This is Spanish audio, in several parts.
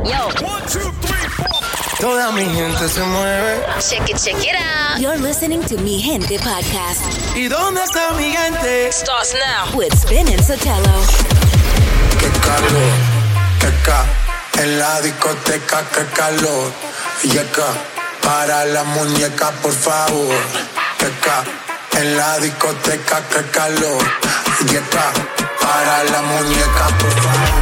Yo. Toda mi gente se mueve. Check it, check it out. You're listening to Mi Gente podcast ¿Y dónde está mi gente? Starts now. with Spin and Sotelo. Qué calor, qué ca. En la discoteca, qué calor. Y acá, para la muñeca, por favor. Qué ca. En la discoteca, qué calor. Y acá, para la muñeca, por favor.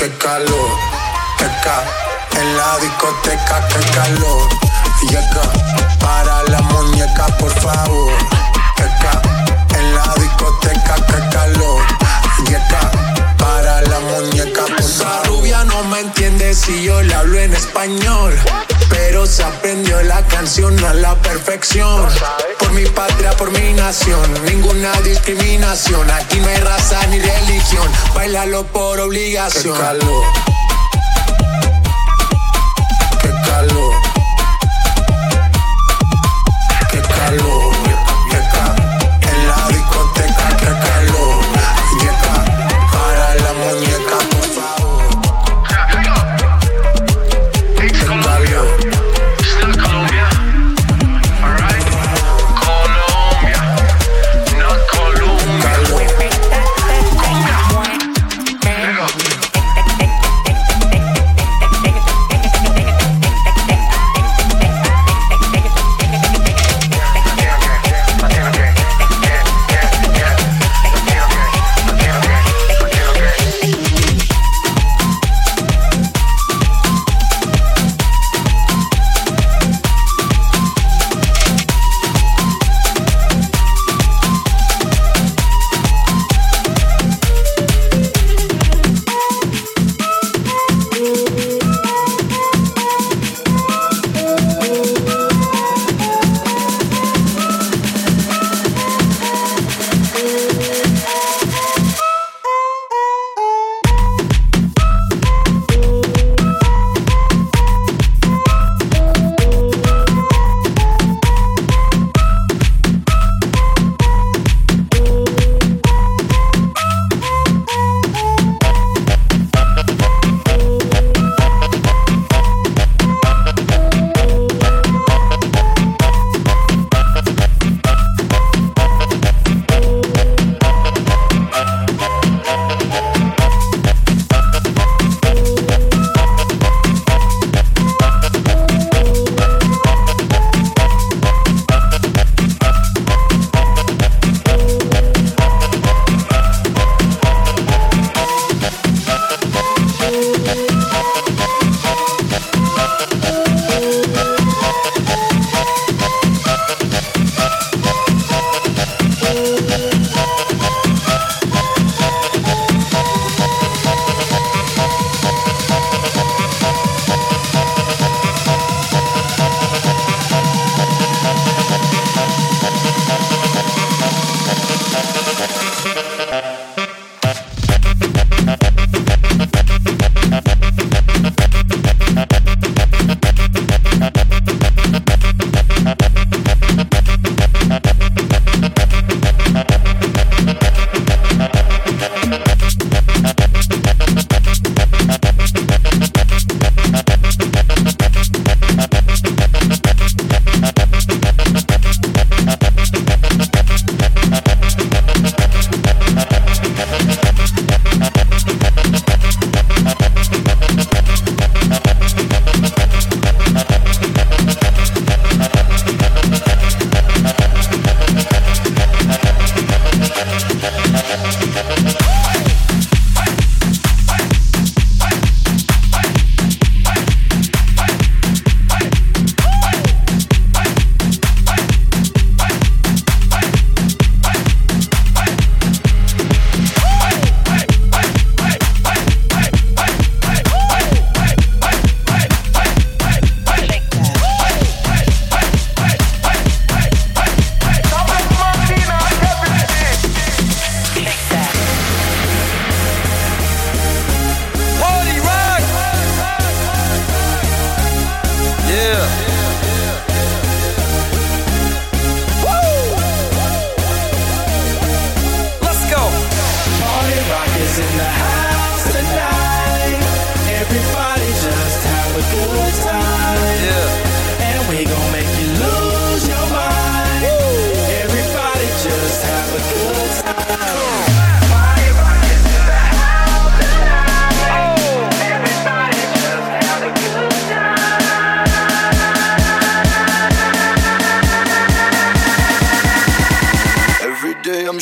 Qué, calor, qué ca. En la discoteca, qué calor. Y acá, para la muñeca, por favor. Qué ca. En la discoteca, qué calor. Para la muñeca, rubia no me entiende si yo le hablo en español. Pero se aprendió la canción a la perfección. Por mi patria, por mi nación, ninguna discriminación. Aquí no hay raza ni religión. Bailalo por obligación.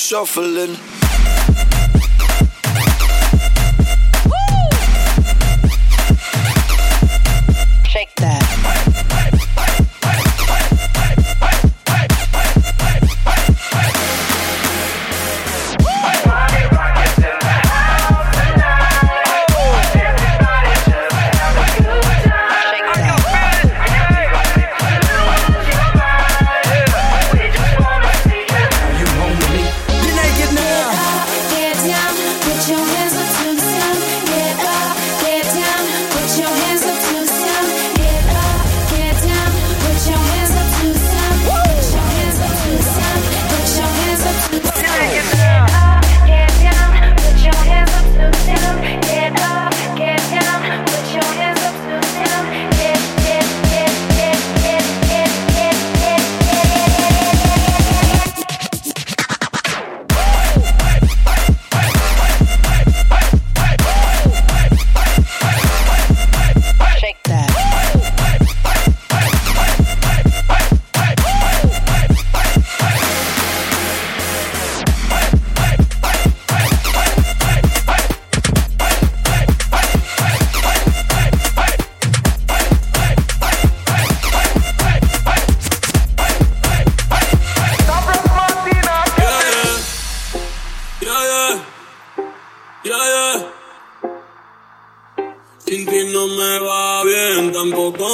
Shuffling.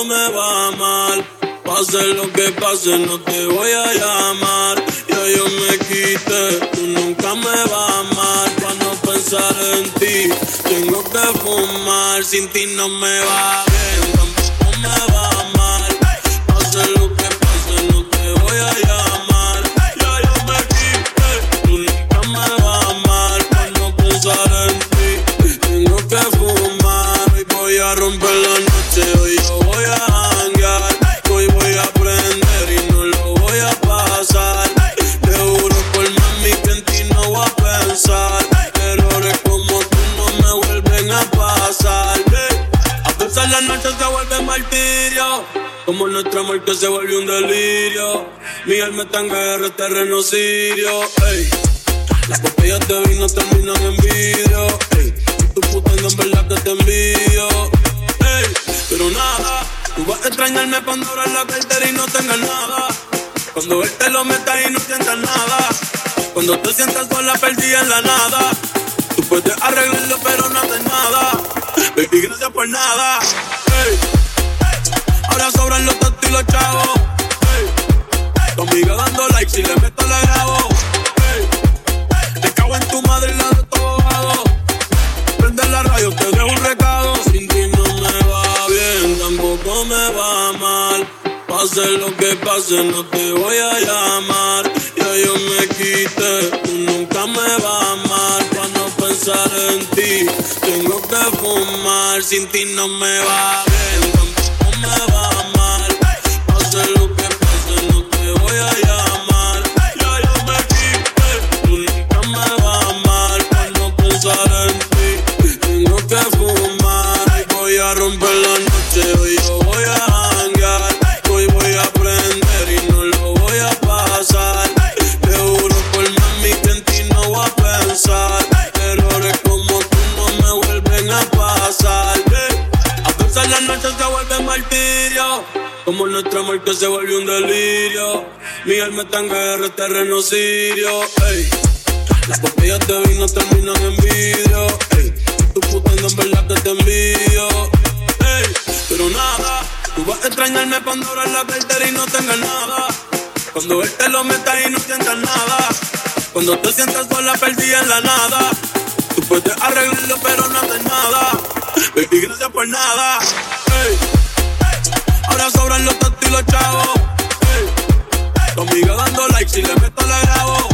Me va mal. Pase lo que pase, no te voy a llamar. Ya yo me quité, tú nunca me vas mal. Para no pensar en ti, tengo que fumar. Sin ti no me va bien, tampoco me va Como nuestro amor que se volvió un delirio. Mi alma está en guerra, terreno sirio. Ey. Las botellas de vino terminan en vidrio. Ey. Y tu puta en verdad que te envío. Ey. Pero nada, tú vas a extrañarme cuando abras la cartera y no tengas nada. Cuando él te lo meta y no sientas nada. Cuando te sientas sola perdida en la nada. Tú puedes arreglarlo pero no haces nada. Baby, gracias por nada. Ey. Ahora sobran los tontos y los chavos. Ey. Tu amiga dando like si le meto la grabo. Ey. Te cago en tu madre y la de tu abogado. Prende la radio, te dejo un recado. Sin ti no me va bien, tampoco me va mal. Pase lo que pase, no te voy a llamar. Ya yo me quité, tú nunca me vas mal. Para no pensar en ti, tengo que fumar. Sin ti no me va bien, tampoco me va sirio. Ey. Las botellas de vino terminan en vidrio. Ey. Tu puta en verdad que te envío. Ey. Pero nada, tú vas a extrañarme cuando abras la cartera y no tengas nada. Cuando él te lo meta y no sientas nada. Cuando te sientas sola perdida en la nada. Tú puedes arreglarlo pero no haces nada. Baby, gracias por nada. Ey. Ahora sobran los tontos y los chavos. Ey. Tu amiga dando like si le meto lo grabo.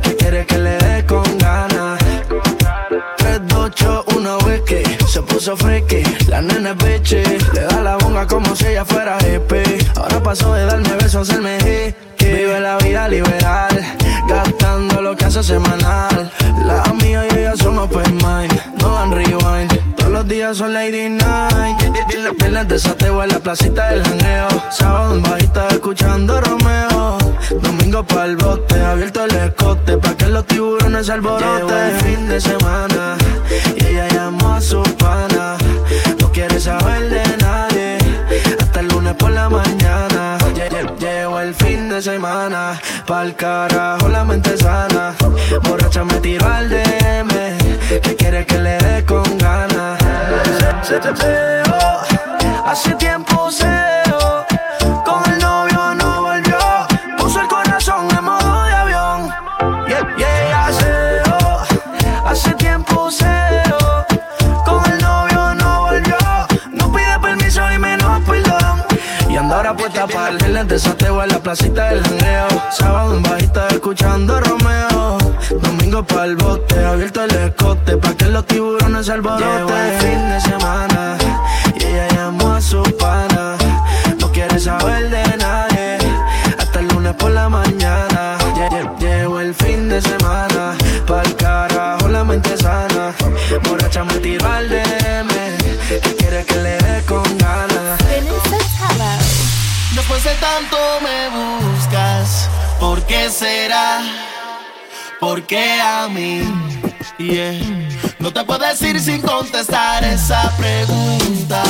Que quiere que le dé con ganas. 3, 2, 8, 1, whisky. Se puso freaky, la nena es bitchy. Le da la bonga como si ella fuera hippie. Ahora pasó de darme besos a hacerme hickey Vive la vida liberal Gastando lo que hace semanal. La amiga y ella son open mind No dan rewind Los días son lady night. Viernes de sateo en la placita del janeo Sábado en bajita escuchando Romeo. Domingo pa'l bote, abierto el escote Pa' que los tiburones alboroten. El fin de semana Y ella llamó a su pana. No quiere saber de nadie Hasta el lunes por la mañana. Lle- lle- Llegó el fin de semana Pa'l carajo la mente sana. Borracha me tiró al DM Que quiere que le dé con ganas Se te pegó Hace tiempo seo Con el novio no volvió Puso el corazón en modo de avión. Yeah, yeah, aseo Hace tiempo seo Con el novio no volvió No pide permiso y menos perdón. Y ando ahora puesta para el gel de sateo en la placita del janeo Sábado en bajita escuchando Romeo Domingo para el bote, abierto el escote Pa' que los tiburones se alboroten. Llegó el fin de semana Y ella llamó a su pana. No quiere saber de nadie Hasta el lunes por la mañana. Lle- lle- Llegó el fin de semana Pa'l carajo la mente sana. Borracha me tiró al DM Que quiere que le dé con ganas. Después de tanto me buscas, ¿por qué será? ¿Por qué a mí? No te puedo decir sin contestar esa pregunta.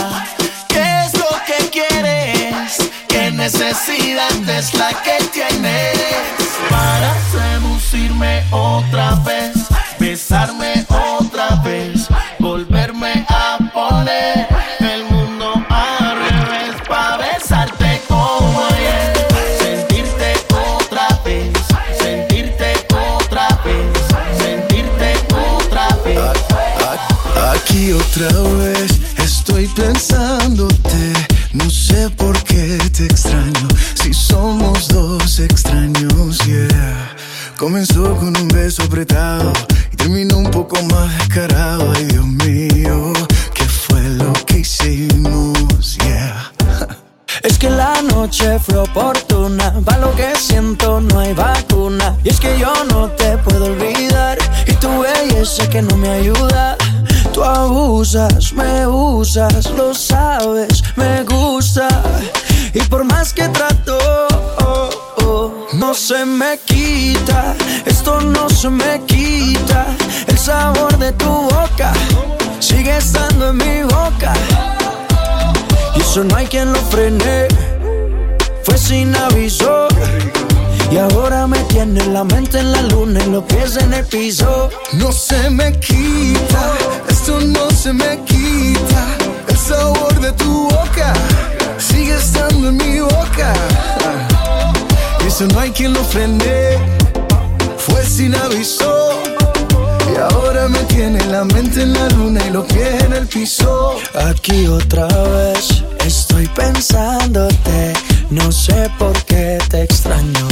¿Qué es lo que quieres? ¿Qué necesidad es la que tienes? Para seducirme otra vez, besarme otra Aquí otra vez estoy pensándote. No sé por qué te extraño. Si somos dos extraños, yeah. Comenzó con un beso apretado la luna y los pies en el piso. Aquí otra vez estoy pensándote. No sé por qué te extraño.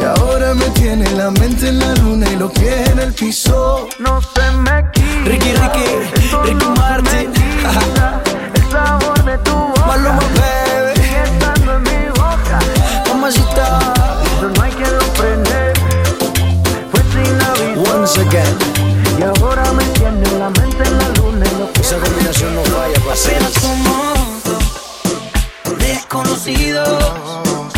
Y ahora me tiene la mente en la luna y los pies en el piso. No se me quita. Ricky, Ricky, Ricky Martin. El sabor de tu boca. Maluma, baby. Sigue estando en mi boca. Mamacita. Eso no hay lo frene. Fue sin aviso. Once again. Y ahora me tiene la mente en la luna y lo que Esa combinación no falla, Apenas somos dos desconocidos con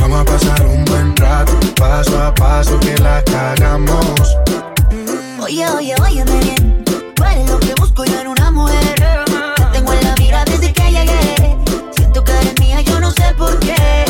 Vamos a pasar un buen rato. Paso a paso que la cagamos. Oye, oye, oye, bien. Tú eres lo que busco yo en una mujer. Te tengo en la mira desde que llegué. Siento que eres mía, yo no sé por qué.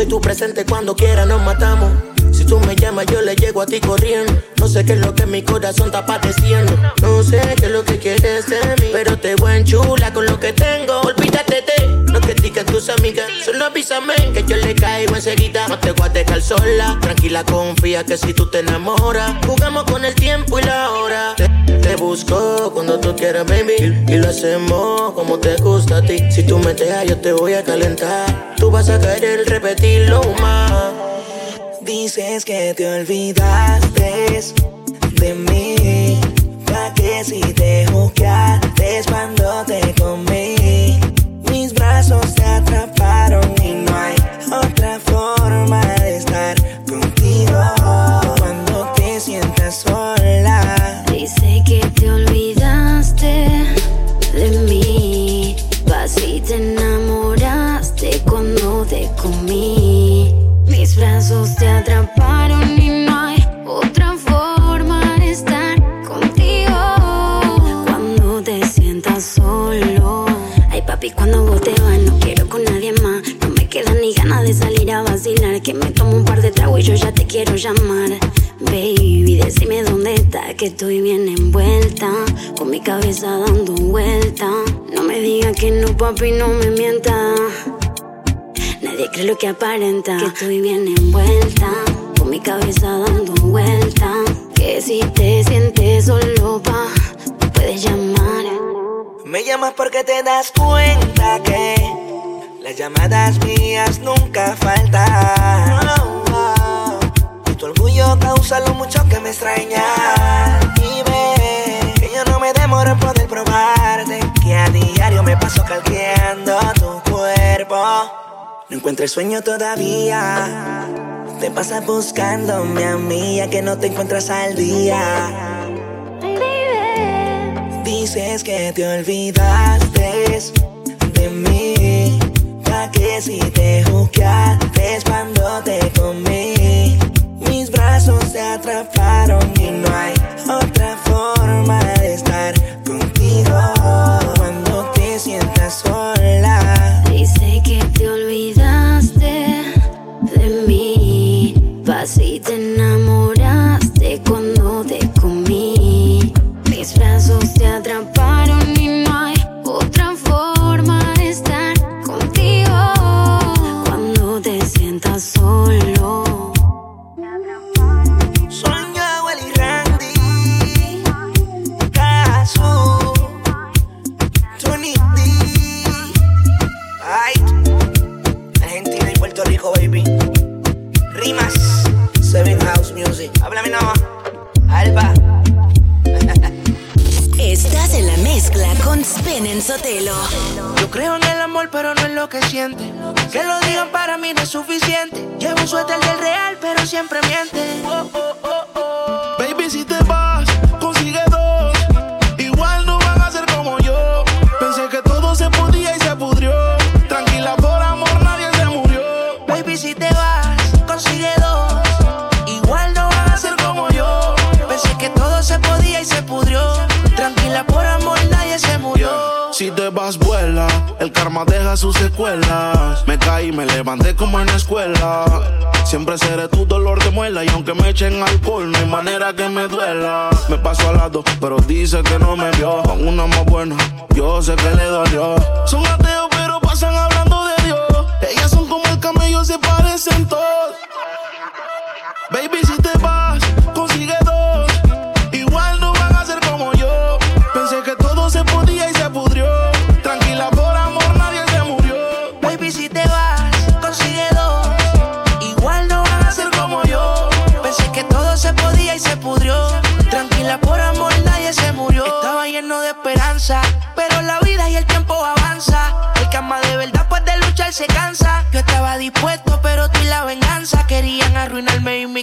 Soy tu presente cuando quiera nos matamos. Si tú me llamas yo le llego a ti corriendo. No sé qué es lo que mi corazón está padeciendo. No sé qué es lo que quieres de mí Pero te voy en chula con lo que tengo. Olvídate de lo que digan tus amigas. Solo avísame que yo le caigo enseguida. No te voy a dejar sola. Tranquila confía que si tú te enamoras. Jugamos con el tiempo y la hora busco cuando tú quieras baby. Y, lo hacemos como te gusta a ti. Si tú me dejas yo te voy a calentar. Tú vas a querer repetirlo más. Dices que te olvidaste de mí. Pa' que si te juzgaste cuando te atraparon y no hay otra forma de estar contigo. Cuando te sientas solo. Ay, papi, cuando vos te vas, no quiero con nadie más. No me queda ni ganas de salir a vacilar. Que me tomo un par de tragos y yo ya te quiero llamar. Baby, decime dónde estás, que estoy bien envuelta. Con mi cabeza dando vuelta. No me digas que no, papi, no me mienta. Nadie cree lo que aparenta. Que estoy bien envuelta. Con mi cabeza dando vuelta. Si te sientes solo, pa, puedes llamar. Me llamas porque te das cuenta que las llamadas mías nunca faltan. Tu orgullo causa lo mucho que me extraña. Y ve que yo no me demoro en poder probarte. Que a diario me paso calqueando tu cuerpo. No encuentro el sueño todavía. Te pasas buscándome a mí, ya que no te encuentras al día. Dices que te olvidaste de mí. Pa' que si te juzgaste cuando te comí. Mis brazos te atraparon y no hay otra forma brazos te siempre miente. Baby, si te vas, consigue dos. Igual no van a ser como yo. Pensé que todo se podía y se pudrió. Tranquila, por amor nadie se murió. Baby, si te vas, consigue dos. Igual no van a ser como yo. Pensé que todo se podía y se pudrió. Tranquila, por amor nadie se murió. Si te vas, vuela. El karma deja sus secuelas. Me caí, me levanté como en la escuela. Siempre seré tu dolor de muela. Y aunque me echen alcohol, no hay manera que me duela. Me paso al lado, pero dice que no me vio. Con una más buena, yo sé que le dolió. Son ateos, pero pasan hablando de Dios. Ellas son como el camello, se parecen todos.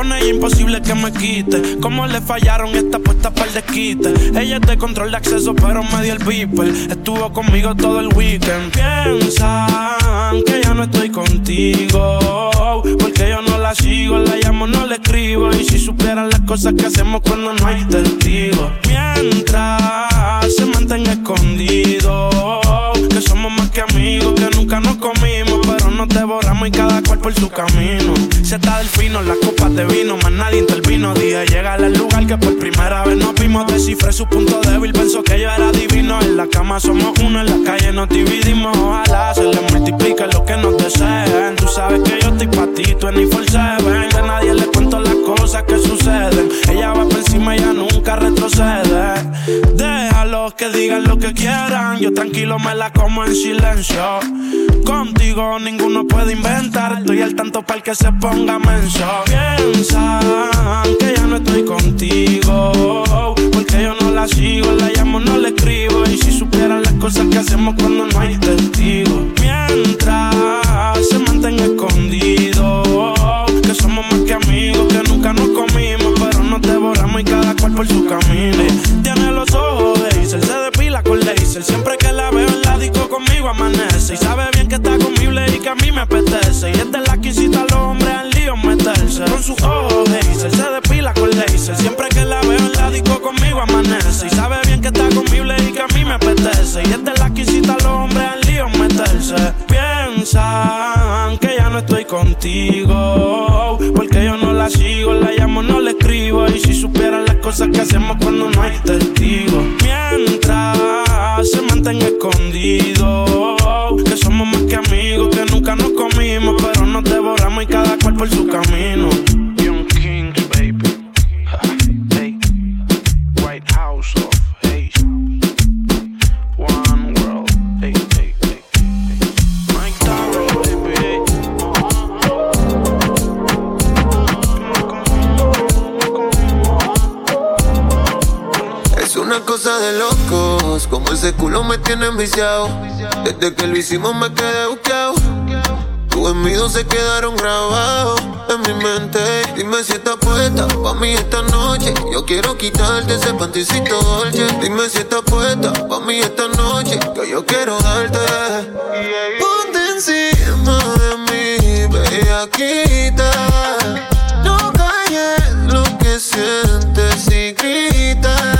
Con ella imposible que me quite. Como le fallaron esta puesta para el desquite. Ella de control de acceso, pero me dio el beeper. Estuvo conmigo todo el weekend. Piensan que yo no estoy contigo. Porque yo no la sigo, la llamo, no le escribo. Y si supieran las cosas que hacemos cuando no hay testigos. Mientras se mantenga escondido. Que somos más que amigos, que nunca nos comimos. Nos devoramos y cada cual por su camino. Se está del fino, las copas de vino, más nadie intervino. Dije, llega al lugar que por primera vez nos vimos. Descifré su punto débil, pensó que yo era divino. En la cama somos uno, en la calle nos dividimos. Ojalá se le multiplique lo que nos deseen. Tú sabes que yo estoy pa' ti, tú en ni seven. Que digan lo que quieran. Yo tranquilo me la como en silencio. Contigo ninguno puede inventar. Estoy al tanto para que se ponga menso. Piensan que ya no estoy contigo. Porque yo no la sigo, la llamo, no le escribo. Y si supieran las cosas que hacemos cuando no hay testigos. Mientras se mantenga escondido. Que somos más que amigos, que nunca nos comimos. Pero nos devoramos y cada cual por su camino. Tiene los ojos de Se depila con laser. Siempre que la veo en la disco conmigo amanece. Y sabe bien que está conmigo y que a mí me apetece. Y esta es la que incita a los hombres al lío meterse. Con sus ojos Hazel, se depila con laser. Siempre que la veo en la disco conmigo amanece. Y sabe bien que está conmigo y que a mí me apetece. Y esta es la que incita a los hombres al lío meterse. Piensan que ya no estoy contigo. Porque la sigo, la llamo, no le escribo. Y si supieran las cosas que hacemos cuando no hay testigos. Mientras se mantenga escondido. Que somos más que amigos, que nunca nos comimos. Pero nos devoramos y cada cual por su camino. Cosa de locos, como ese culo me tiene enviciado. Desde que lo hicimos me quedé buqueado. Tus envidios se quedaron grabados en mi mente. Dime si estás puesta pa' mí esta noche. Yo quiero quitarte ese panticito dolce. Dime si estás puesta pa' mí esta noche. Que yo quiero darte. Ponte encima de mí, bellaquita. No calles lo que sientes y grita.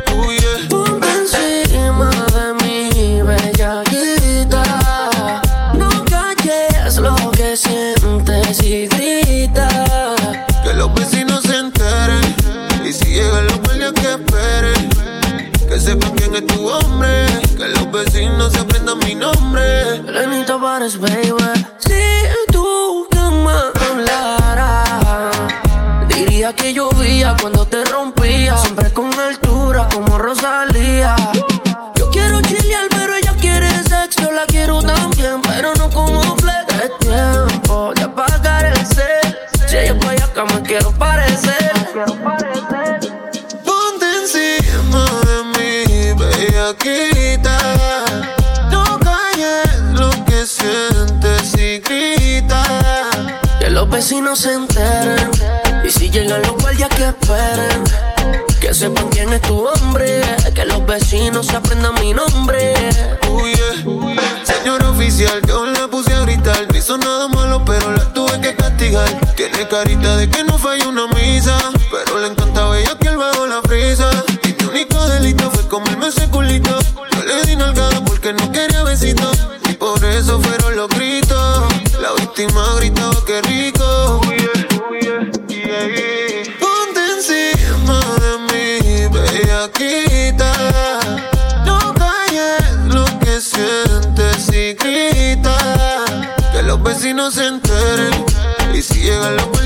waters wayward Los vecinos se enteren. Y si llegan los guardias que esperen. Que sepan quién es tu hombre. Que los vecinos se aprendan mi nombre. Uh, yeah. Señor oficial, yo la puse a gritar. No hizo nada malo, pero la tuve que castigar. Tiene carita de que no falla una misa. Pero le encantaba ella que él bajo la frisa. Y mi único delito fue comerme ese. Vecinos se enteren. Y si llegan los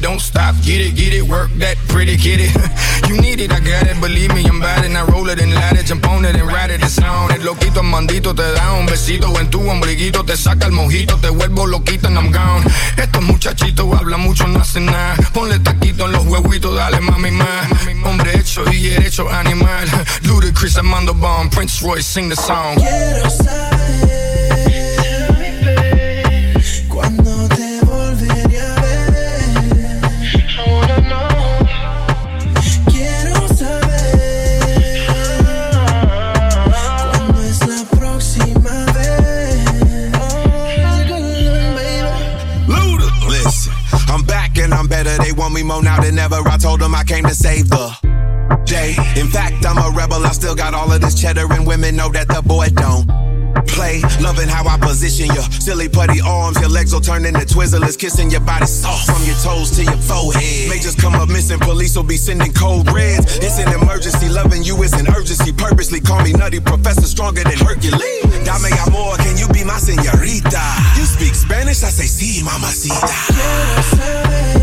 don't stop. Get it, get it, work that pretty kitty. you need it, I got it, believe me, I'm bad. And I roll it and light it, jump on it and ride it. It's on it, loquito, mandito, te da un besito en tu ombliguito, te saca el mojito, te vuelvo loquito and I'm gone. Estos muchachitos hablan mucho, no hacen nada. Ponle taquito en los huevitos, dale mami más. Hombre hecho y derecho animal. Ludacris, Armando Bomb, Prince Royce, sing the song. Quiero saber. more now than ever. I told them I came to save the day. In fact, I'm a rebel. I still got all of this cheddar, and women know that the boy don't play. Loving how I position your Silly putty arms, your legs will turn into twizzlers. Kissing your body soft from your toes to your forehead. May just come up missing, police will be sending cold reds. It's an emergency, loving you is an urgency. Purposely call me nutty, professor stronger than Hercules. Dame amor, can you be my senorita? You speak Spanish, I say si, mamacita.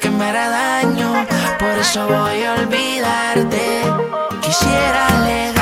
que me hará daño, por eso voy a olvidarte. Quisiera alegar.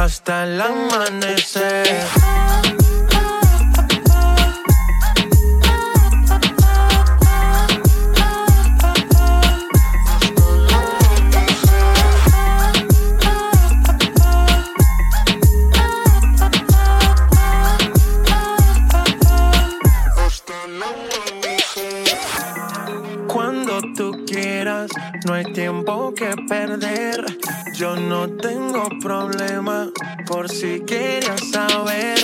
hasta el amanecer. Cuando tú quieras, no hay tiempo que perder. Yo no tengo tengo problemas, por si querías saber.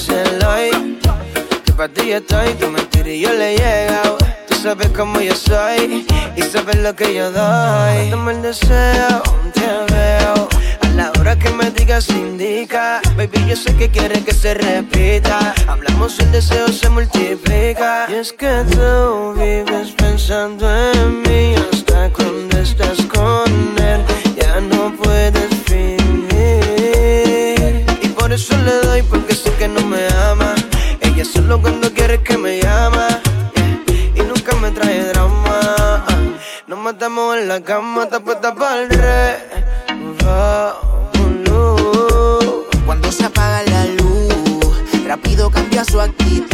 no se lo doy. Que para ti yo estoy, tu mentira y yo le he. Tú sabes cómo yo soy y sabes lo que yo doy. Toma el deseo, te veo. A la hora que me digas indica. Baby, yo sé que quieres que se repita. Hablamos y el deseo se multiplica. Y es que tú vives pensando en mí hasta cuando estás con él. Ya no puedes fin por eso le doy, porque sé que no me ama. Ella solo cuando quiere que me llama. Y nunca me trae drama. Nos matamos en la cama, tapeta para el re. Cuando se apaga la luz, rápido cambia su actitud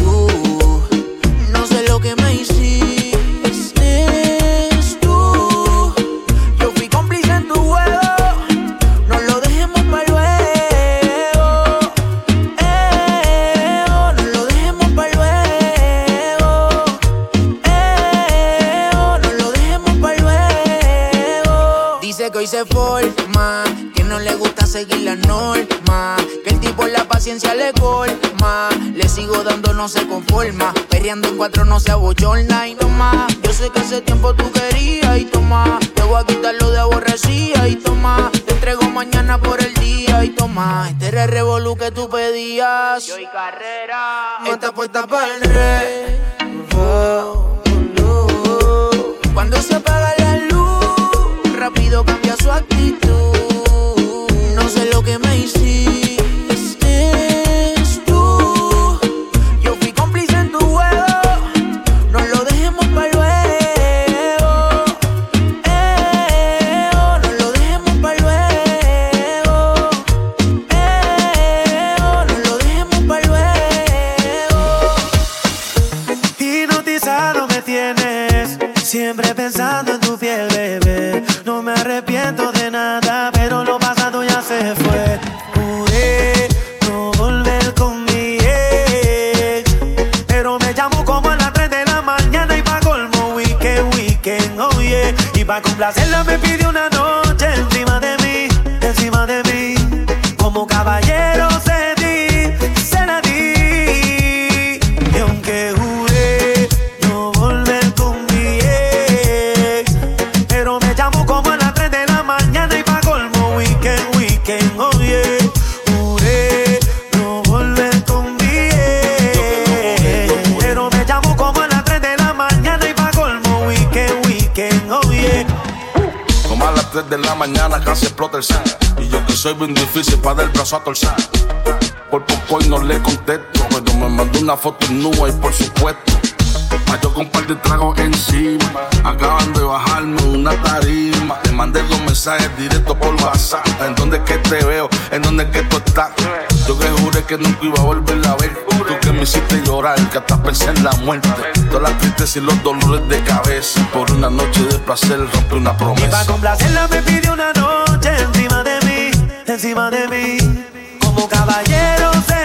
seguir la norma. Que el tipo la paciencia le colma. Le sigo dando, no se conforma. Perreando en cuatro, no se abochorna. Y no yo sé que hace tiempo tú querías. Y toma, te voy a quitar lo de aborrecía. Y toma, te entrego mañana por el día. Y toma, este era el revolú que tú pedías. Yo y carrera. Esta puesta para el rey. Cuando se apaga la luz, rápido cambia su actitud. los dolores de cabeza. Por una noche de placer rompe una promesa. Y para complacerla me pidió una noche encima de mí, encima de mí. Como caballero se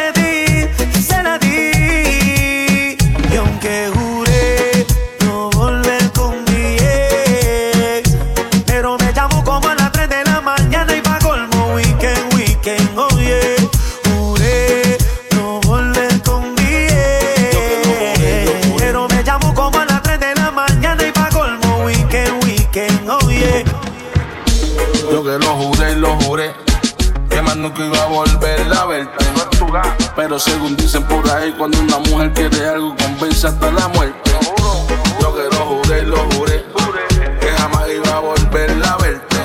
Pero según dicen por ahí, cuando una mujer quiere algo, convence hasta la muerte. Yo que lo juré, lo juré, que jamás iba a volverla a verte.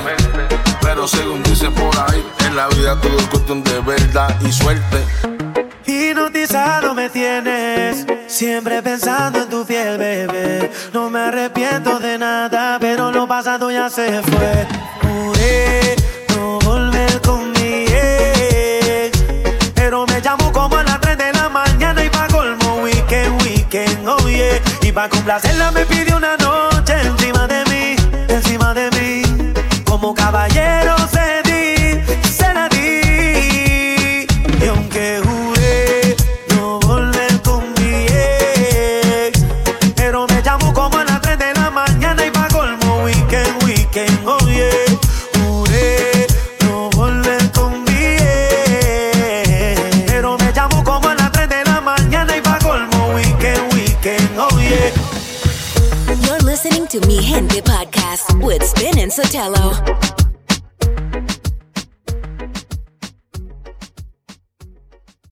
Pero según dicen por ahí, en la vida todo es cuestión de verdad y suerte. Hipnotizado me tienes, siempre pensando en tu fiel bebé. No me arrepiento de nada, pero lo pasado ya se fue. Juré Pa' complacerla me pidió una noche encima de mí, encima de mí. Como caballero se been in Sotelo.